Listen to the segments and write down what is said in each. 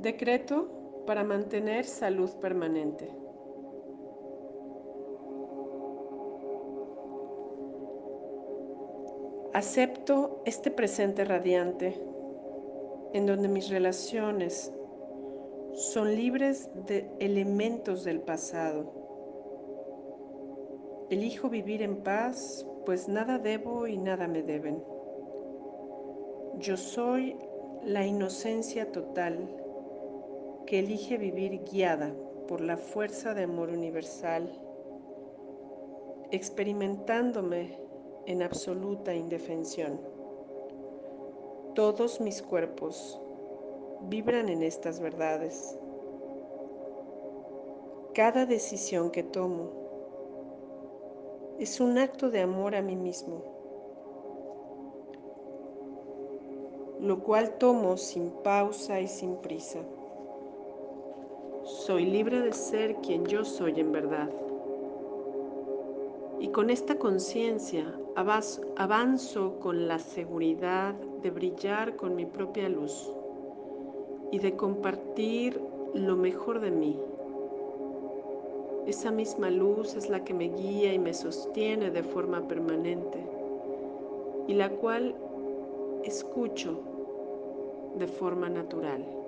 Decreto para mantener salud permanente. Acepto este presente radiante en donde mis relaciones son libres de elementos del pasado. Elijo vivir en paz, pues nada debo y nada me deben. Yo soy la inocencia total que elige vivir guiada por la fuerza de amor universal, experimentándome en absoluta indefensión. Todos mis cuerpos vibran en estas verdades. Cada decisión que tomo es un acto de amor a mí mismo, lo cual tomo sin pausa y sin prisa. Soy libre de ser quien yo soy en verdad. Y con esta conciencia avanzo con la seguridad de brillar con mi propia luz y de compartir lo mejor de mí. Esa misma luz es la que me guía y me sostiene de forma permanente y la cual escucho de forma natural.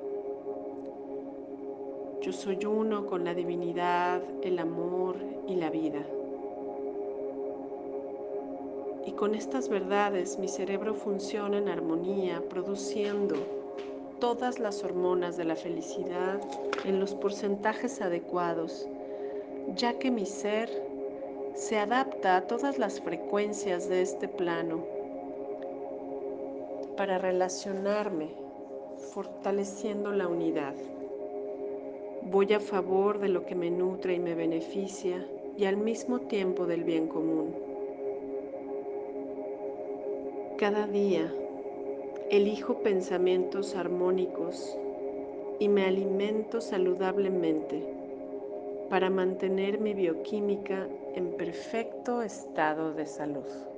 Yo soy uno con la divinidad, el amor y la vida. Y con estas verdades mi cerebro funciona en armonía, produciendo todas las hormonas de la felicidad en los porcentajes adecuados, ya que mi ser se adapta a todas las frecuencias de este plano para relacionarme, fortaleciendo la unidad. Voy a favor de lo que me nutre y me beneficia y al mismo tiempo del bien común. Cada día elijo pensamientos armónicos y me alimento saludablemente para mantener mi bioquímica en perfecto estado de salud.